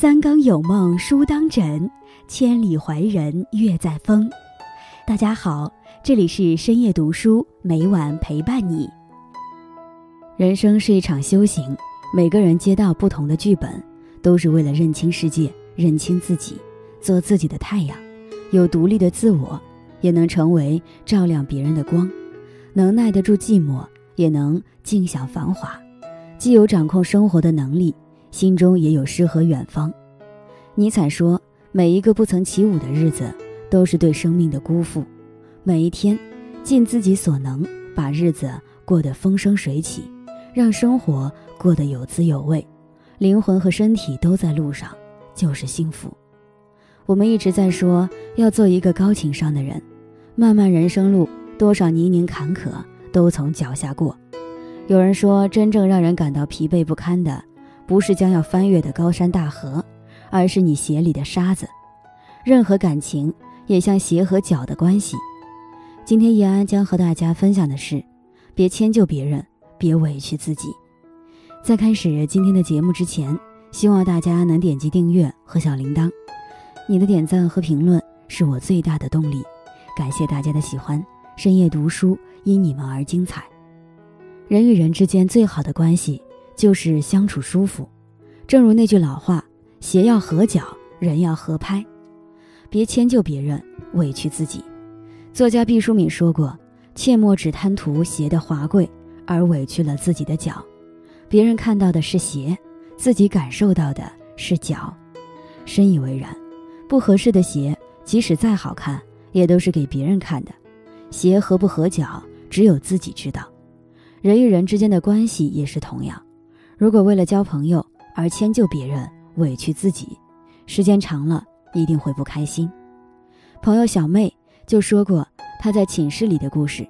三更有梦书当枕，千里怀人月在风。大家好，这里是深夜读书，每晚陪伴你。人生是一场修行，每个人接到不同的剧本，都是为了认清世界，认清自己，做自己的太阳，有独立的自我，也能成为照亮别人的光，能耐得住寂寞，也能尽享繁华，既有掌控生活的能力。心中也有诗和远方。尼采说：“每一个不曾起舞的日子，都是对生命的辜负。每一天，尽自己所能，把日子过得风生水起，让生活过得有滋有味，灵魂和身体都在路上，就是幸福。”我们一直在说要做一个高情商的人，漫漫人生路，多少泥泞坎坷都从脚下过。有人说，真正让人感到疲惫不堪的。不是将要翻越的高山大河，而是你鞋里的沙子。任何感情也像鞋和脚的关系。今天叶安将和大家分享的是：别迁就别人，别委屈自己。在开始今天的节目之前，希望大家能点击订阅和小铃铛。你的点赞和评论是我最大的动力。感谢大家的喜欢。深夜读书因你们而精彩。人与人之间最好的关系。就是相处舒服，正如那句老话：“鞋要合脚，人要合拍。”别迁就别人，委屈自己。作家毕淑敏说过：“切莫只贪图鞋的华贵，而委屈了自己的脚。别人看到的是鞋，自己感受到的是脚。”深以为然。不合适的鞋，即使再好看，也都是给别人看的。鞋合不合脚，只有自己知道。人与人之间的关系也是同样。如果为了交朋友而迁就别人、委屈自己，时间长了一定会不开心。朋友小妹就说过她在寝室里的故事，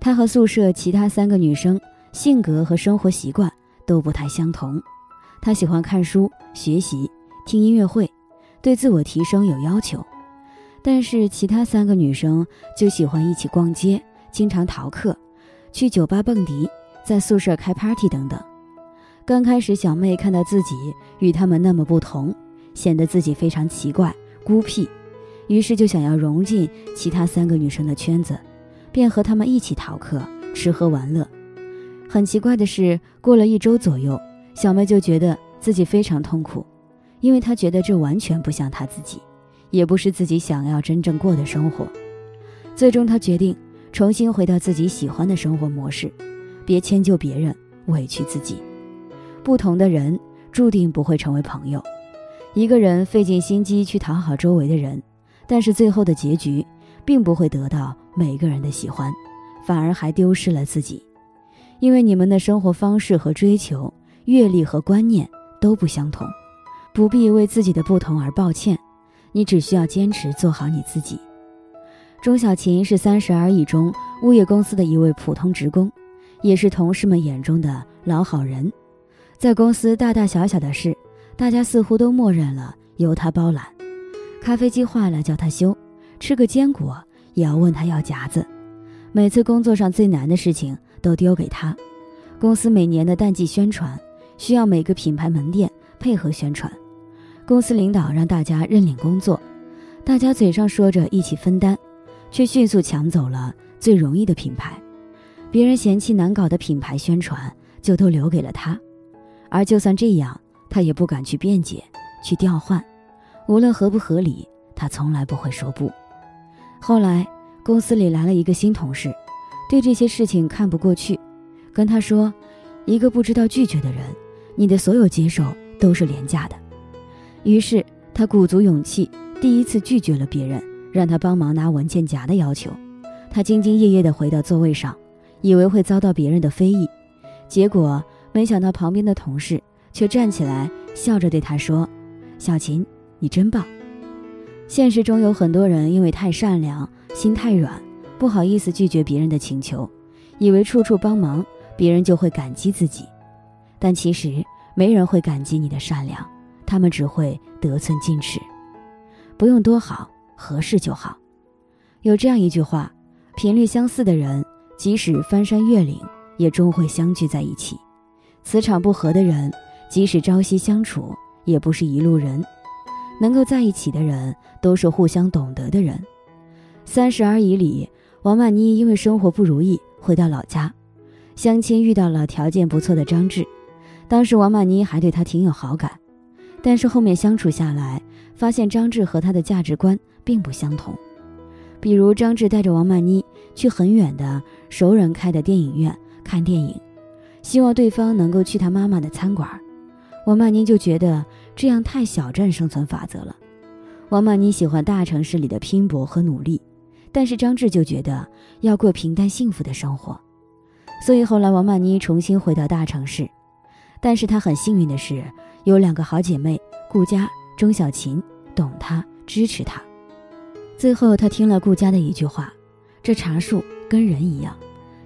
她和宿舍其他三个女生性格和生活习惯都不太相同。她喜欢看书、学习、听音乐会，对自我提升有要求，但是其他三个女生就喜欢一起逛街，经常逃课，去酒吧蹦迪，在宿舍开 party 等等。刚开始，小妹看到自己与他们那么不同，显得自己非常奇怪、孤僻，于是就想要融进其他三个女生的圈子，便和她们一起逃课、吃喝玩乐。很奇怪的是，过了一周左右，小妹就觉得自己非常痛苦，因为她觉得这完全不像她自己，也不是自己想要真正过的生活。最终，她决定重新回到自己喜欢的生活模式，别迁就别人，委屈自己。不同的人注定不会成为朋友。一个人费尽心机去讨好周围的人，但是最后的结局并不会得到每个人的喜欢，反而还丢失了自己。因为你们的生活方式和追求、阅历和观念都不相同，不必为自己的不同而抱歉。你只需要坚持做好你自己。钟小琴是三十而已中物业公司的一位普通职工，也是同事们眼中的老好人。在公司大大小小的事，大家似乎都默认了由他包揽。咖啡机坏了叫他修，吃个坚果也要问他要夹子。每次工作上最难的事情都丢给他。公司每年的淡季宣传需要每个品牌门店配合宣传，公司领导让大家认领工作，大家嘴上说着一起分担，却迅速抢走了最容易的品牌。别人嫌弃难搞的品牌宣传，就都留给了他。而就算这样，他也不敢去辩解，去调换，无论合不合理，他从来不会说不。后来公司里来了一个新同事，对这些事情看不过去，跟他说：“一个不知道拒绝的人，你的所有接受都是廉价的。”于是他鼓足勇气，第一次拒绝了别人让他帮忙拿文件夹的要求。他兢兢业业地回到座位上，以为会遭到别人的非议，结果。没想到旁边的同事却站起来，笑着对他说：“小琴，你真棒。”现实中有很多人因为太善良，心太软，不好意思拒绝别人的请求，以为处处帮忙，别人就会感激自己。但其实没人会感激你的善良，他们只会得寸进尺。不用多好，合适就好。有这样一句话：频率相似的人，即使翻山越岭，也终会相聚在一起。磁场不合的人，即使朝夕相处，也不是一路人。能够在一起的人，都是互相懂得的人。三十而已里，王曼妮因为生活不如意，回到老家，相亲遇到了条件不错的张志。当时王曼妮还对他挺有好感，但是后面相处下来，发现张志和他的价值观并不相同。比如张志带着王曼妮去很远的熟人开的电影院看电影，希望对方能够去他妈妈的餐馆。王曼妮就觉得这样太小镇生存法则了。王曼妮喜欢大城市里的拼搏和努力，但是张志就觉得要过平淡幸福的生活。所以后来王曼妮重新回到大城市，但是她很幸运的是有两个好姐妹顾佳、钟小琴懂她、支持她。最后她听了顾佳的一句话：“这茶树跟人一样，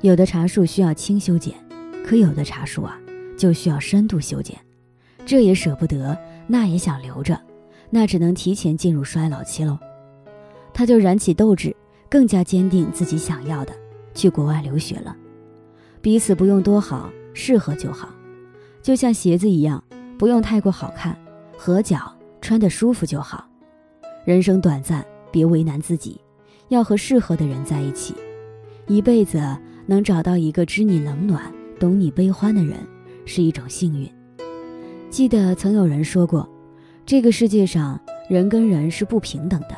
有的茶树需要轻修剪，可有的茶树啊就需要深度修剪。”这也舍不得，那也想留着，那只能提前进入衰老期喽。他就燃起斗志，更加坚定自己想要的，去国外留学了。彼此不用多好，适合就好，就像鞋子一样，不用太过好看，合脚穿得舒服就好。人生短暂，别为难自己，要和适合的人在一起。一辈子能找到一个知你冷暖、懂你悲欢的人，是一种幸运。记得曾有人说过，这个世界上人跟人是不平等的，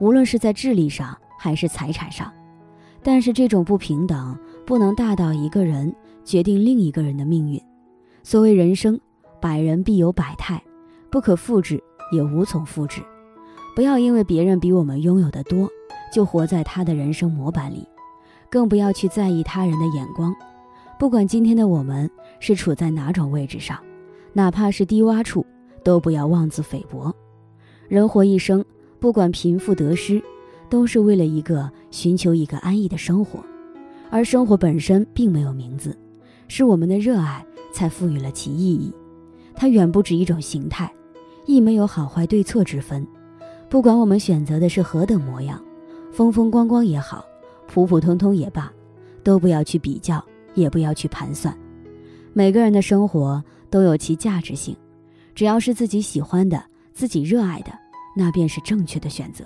无论是在智力上还是财产上。但是这种不平等不能大到一个人决定另一个人的命运。所谓人生，百人必有百态，不可复制也无从复制。不要因为别人比我们拥有的多，就活在他的人生模板里，更不要去在意他人的眼光。不管今天的我们是处在哪种位置上。哪怕是低洼处，都不要妄自菲薄。人活一生，不管贫富得失，都是为了一个寻求一个安逸的生活。而生活本身并没有名字，是我们的热爱才赋予了其意义。它远不止一种形态，亦没有好坏对错之分。不管我们选择的是何等模样，风风光光也好，普普通通也罢，都不要去比较，也不要去盘算。每个人的生活。都有其价值性，只要是自己喜欢的、自己热爱的，那便是正确的选择。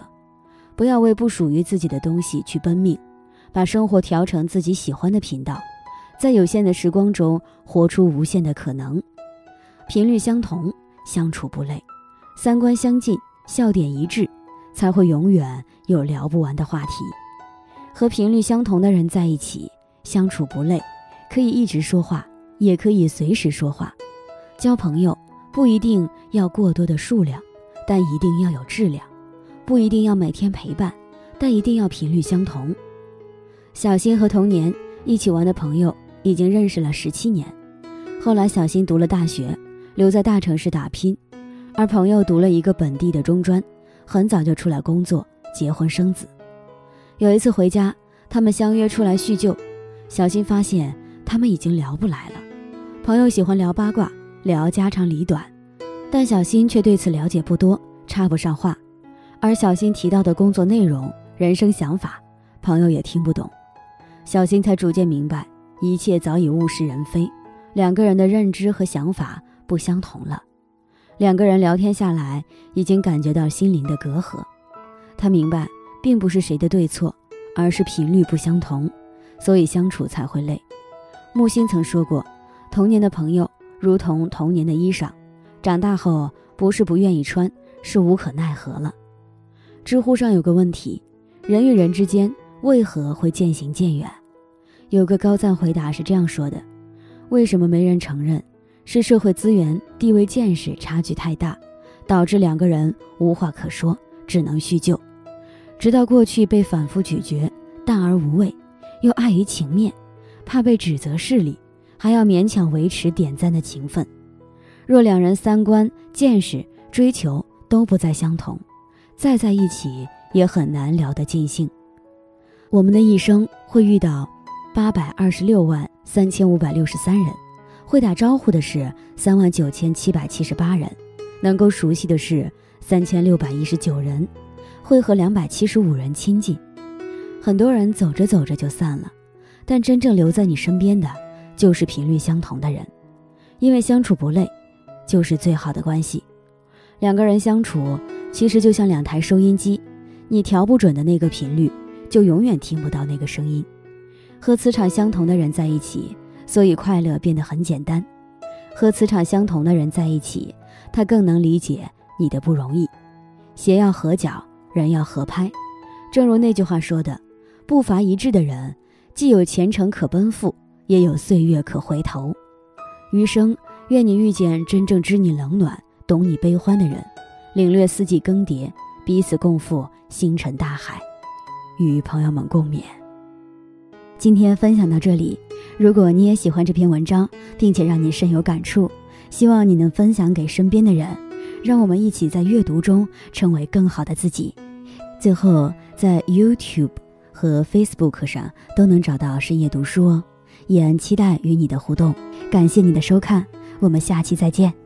不要为不属于自己的东西去奔命，把生活调成自己喜欢的频道，在有限的时光中活出无限的可能。频率相同，相处不累；三观相近，笑点一致，才会永远有聊不完的话题。和频率相同的人在一起，相处不累，可以一直说话，也可以随时说话。交朋友不一定要过多的数量，但一定要有质量；不一定要每天陪伴，但一定要频率相同。小新和童年一起玩的朋友已经认识了十七年，后来小新读了大学，留在大城市打拼，而朋友读了一个本地的中专，很早就出来工作、结婚生子。有一次回家，他们相约出来叙旧，小新发现他们已经聊不来了。朋友喜欢聊八卦。聊家长里短，但小新却对此了解不多，插不上话。而小新提到的工作内容、人生想法，朋友也听不懂。小新才逐渐明白，一切早已物是人非，两个人的认知和想法不相同了。两个人聊天下来，已经感觉到心灵的隔阂。他明白，并不是谁的对错，而是频率不相同，所以相处才会累。木心曾说过，童年的朋友。如同童年的衣裳，长大后不是不愿意穿，是无可奈何了。知乎上有个问题：人与人之间为何会渐行渐远？有个高赞回答是这样说的：为什么没人承认？是社会资源、地位、见识差距太大，导致两个人无话可说，只能叙旧，直到过去被反复咀嚼，淡而无味，又碍于情面，怕被指责势利。还要勉强维持点赞的情分，若两人三观、见识、追求都不再相同，再在一起也很难聊得尽兴。我们的一生会遇到八百二十六万三千五百六十三人，会打招呼的是三万九千七百七十八人，能够熟悉的是三千六百一十九人，会和两百七十五人亲近。很多人走着走着就散了，但真正留在你身边的。就是频率相同的人，因为相处不累，就是最好的关系。两个人相处，其实就像两台收音机，你调不准的那个频率，就永远听不到那个声音。和磁场相同的人在一起，所以快乐变得很简单。和磁场相同的人在一起，他更能理解你的不容易。鞋要合脚，人要合拍。正如那句话说的：“步伐一致的人，既有前程可奔赴，也有岁月可回头。”余生，愿你遇见真正知你冷暖、懂你悲欢的人，领略四季更迭，彼此共赴星辰大海，与朋友们共勉。今天分享到这里，如果你也喜欢这篇文章，并且让你深有感触，希望你能分享给身边的人，让我们一起在阅读中成为更好的自己。最后，在 YouTube 和 Facebook 上都能找到深夜读书哦，依然期待与你的互动。感谢你的收看，我们下期再见。